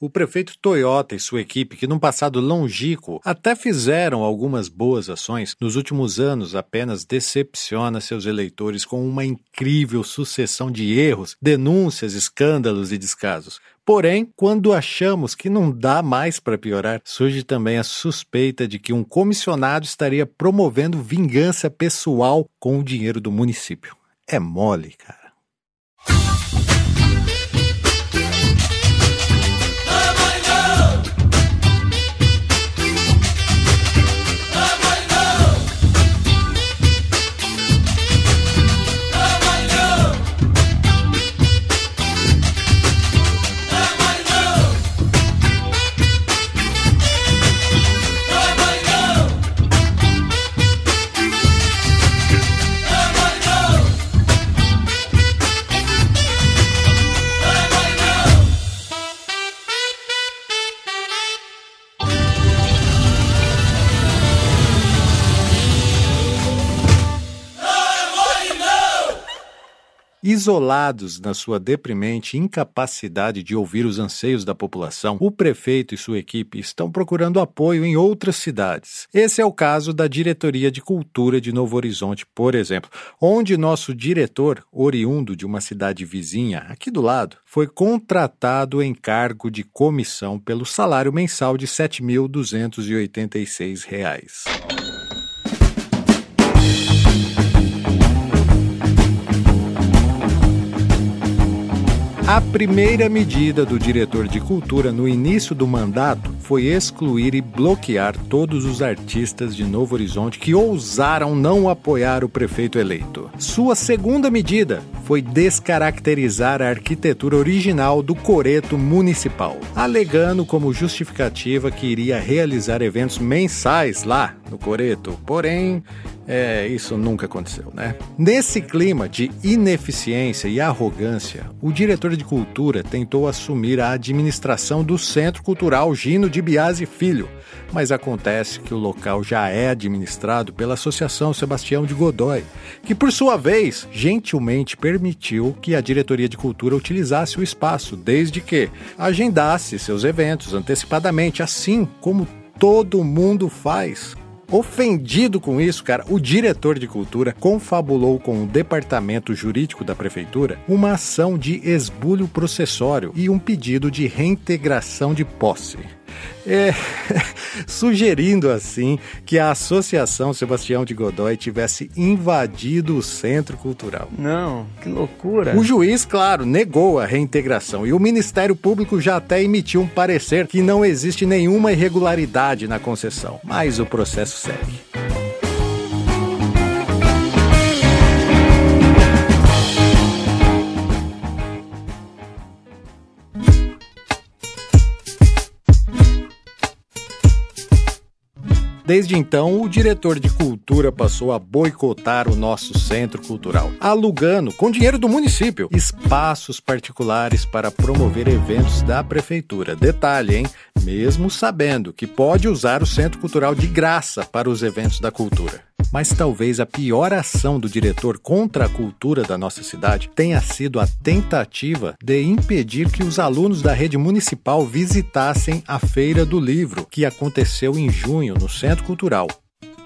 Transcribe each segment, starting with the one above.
O prefeito Toyota e sua equipe, que num passado longínquo até fizeram algumas boas ações, nos últimos anos apenas decepciona seus eleitores com uma incrível sucessão de erros, denúncias, escândalos e descasos. Porém, quando achamos que não dá mais para piorar, surge também a suspeita de que um comissionado estaria promovendo vingança pessoal com o dinheiro do município. É mole, cara. Isolados na sua deprimente incapacidade de ouvir os anseios da população, o prefeito e sua equipe estão procurando apoio em outras cidades. Esse é o caso da Diretoria de Cultura de Novo Horizonte, por exemplo, onde nosso diretor, oriundo de uma cidade vizinha, aqui do lado, foi contratado em cargo de comissão pelo salário mensal de R$ 7.286. A primeira medida do diretor de cultura no início do mandato foi excluir e bloquear todos os artistas de Novo Horizonte que ousaram não apoiar o prefeito eleito. Sua segunda medida foi descaracterizar a arquitetura original do coreto municipal, alegando como justificativa que iria realizar eventos mensais lá no coreto. Porém, é, isso nunca aconteceu, né? Nesse clima de ineficiência e arrogância, o diretor de cultura tentou assumir a administração do Centro Cultural Gino de Biase Filho, mas acontece que o local já é administrado pela Associação Sebastião de Godoy, que por sua vez gentilmente permitiu que a diretoria de cultura utilizasse o espaço, desde que agendasse seus eventos antecipadamente, assim como todo mundo faz Ofendido com isso, cara, o diretor de cultura confabulou com o departamento jurídico da prefeitura uma ação de esbulho processório e um pedido de reintegração de posse é, sugerindo assim que a Associação Sebastião de Godoy tivesse invadido o centro cultural. Não, que loucura. O juiz, claro, negou a reintegração e o Ministério Público já até emitiu um parecer que não existe nenhuma irregularidade na concessão, mas o processo segue. Desde então, o diretor de cultura passou a boicotar o nosso centro cultural, alugando, com dinheiro do município, espaços particulares para promover eventos da prefeitura. Detalhe, hein? Mesmo sabendo que pode usar o centro cultural de graça para os eventos da cultura. Mas talvez a pior ação do diretor contra a cultura da nossa cidade tenha sido a tentativa de impedir que os alunos da rede municipal visitassem a Feira do Livro, que aconteceu em junho no Centro Cultural.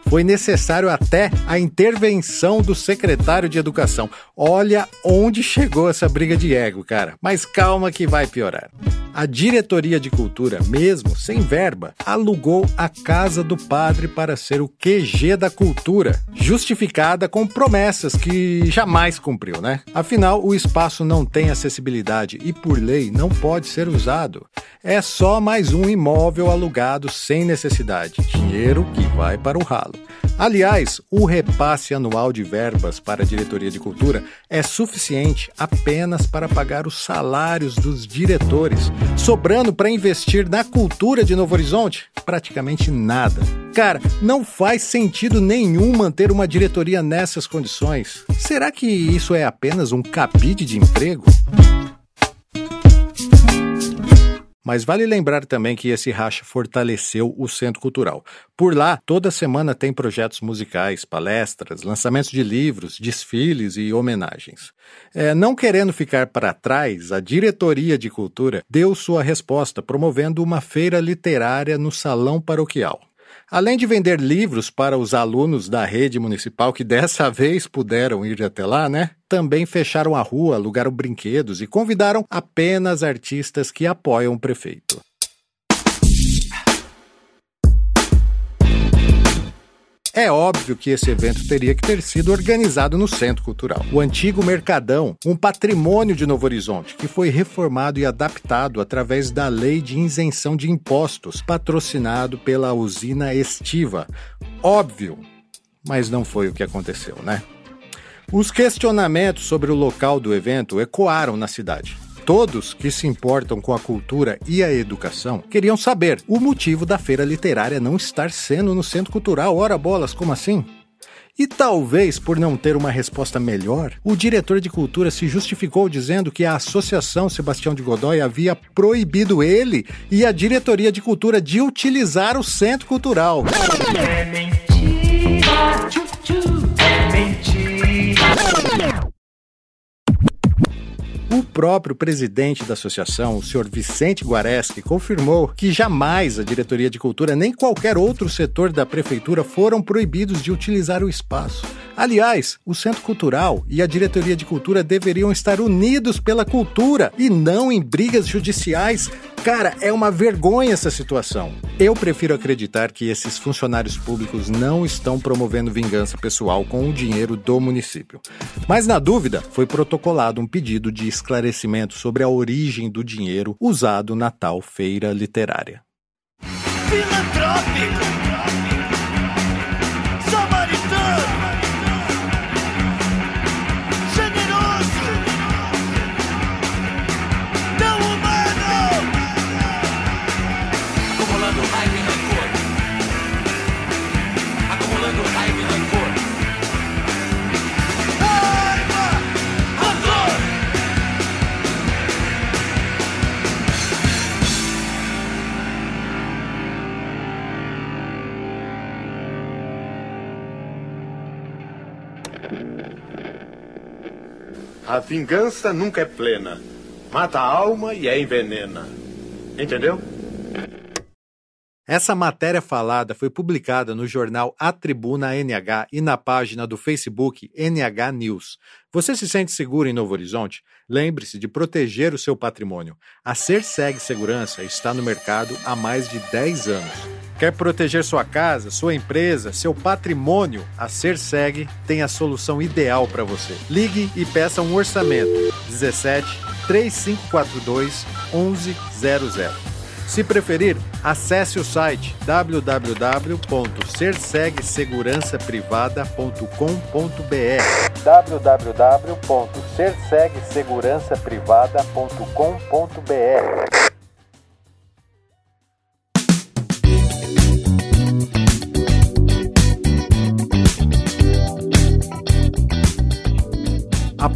Foi necessário até a intervenção do secretário de Educação. Olha onde chegou essa briga de ego, cara. Mas calma que vai piorar. A diretoria de cultura, mesmo sem verba, alugou a casa do padre para ser o QG da cultura, justificada com promessas que jamais cumpriu, né? Afinal, o espaço não tem acessibilidade e, por lei, não pode ser usado. É só mais um imóvel alugado sem necessidade. Dinheiro que vai para o ralo. Aliás, o repasse anual de verbas para a diretoria de cultura é suficiente apenas para pagar os salários dos diretores, sobrando para investir na cultura de Novo Horizonte? Praticamente nada. Cara, não faz sentido nenhum manter uma diretoria nessas condições. Será que isso é apenas um cabide de emprego? Mas vale lembrar também que esse racha fortaleceu o Centro Cultural. Por lá, toda semana tem projetos musicais, palestras, lançamentos de livros, desfiles e homenagens. É, não querendo ficar para trás, a Diretoria de Cultura deu sua resposta promovendo uma feira literária no Salão Paroquial. Além de vender livros para os alunos da rede municipal que dessa vez puderam ir até lá, né? Também fecharam a rua, alugaram brinquedos e convidaram apenas artistas que apoiam o prefeito. É óbvio que esse evento teria que ter sido organizado no Centro Cultural. O antigo Mercadão, um patrimônio de Novo Horizonte, que foi reformado e adaptado através da Lei de Isenção de Impostos, patrocinado pela usina Estiva. Óbvio, mas não foi o que aconteceu, né? Os questionamentos sobre o local do evento ecoaram na cidade. Todos que se importam com a cultura e a educação queriam saber o motivo da feira literária não estar sendo no centro cultural. Ora bolas, como assim? E talvez por não ter uma resposta melhor, o diretor de cultura se justificou dizendo que a Associação Sebastião de Godoy havia proibido ele e a diretoria de cultura de utilizar o centro cultural. É mentira, próprio presidente da associação, o senhor Vicente Guareschi, confirmou que jamais a diretoria de cultura nem qualquer outro setor da prefeitura foram proibidos de utilizar o espaço. Aliás, o Centro Cultural e a Diretoria de Cultura deveriam estar unidos pela cultura e não em brigas judiciais. Cara, é uma vergonha essa situação. Eu prefiro acreditar que esses funcionários públicos não estão promovendo vingança pessoal com o dinheiro do município. Mas, na dúvida, foi protocolado um pedido de esclarecimento sobre a origem do dinheiro usado na tal feira literária. Filantrópico! A vingança nunca é plena. Mata a alma e a envenena. Entendeu? Essa matéria falada foi publicada no jornal A Tribuna NH e na página do Facebook NH News. Você se sente seguro em Novo Horizonte? Lembre-se de proteger o seu patrimônio. A Serseg Segurança está no mercado há mais de 10 anos. Quer proteger sua casa, sua empresa, seu patrimônio? A Serseg tem a solução ideal para você. Ligue e peça um orçamento. 17 3542 1100. Se preferir, acesse o site www.sersegsegurançaprivada.com.br www.sersegsegurançaprivada.com.br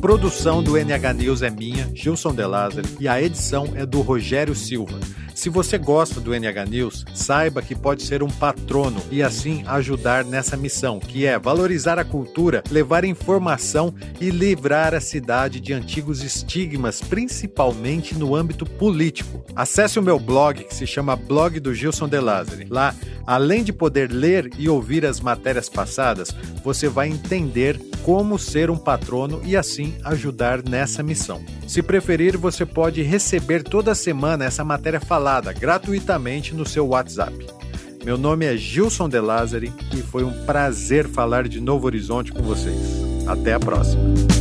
produção do NH News é minha, Gilson De Lázaro, e a edição é do Rogério Silva. Se você gosta do NH News, saiba que pode ser um patrono e assim ajudar nessa missão, que é valorizar a cultura, levar informação e livrar a cidade de antigos estigmas, principalmente no âmbito político. Acesse o meu blog que se chama Blog do Gilson De. Lá, além de poder ler e ouvir as matérias passadas, você vai entender como ser um patrono e assim ajudar nessa missão. Se preferir, você pode receber toda semana essa matéria falada gratuitamente no seu WhatsApp. Meu nome é Gilson De Lázari e foi um prazer falar de Novo Horizonte com vocês. Até a próxima.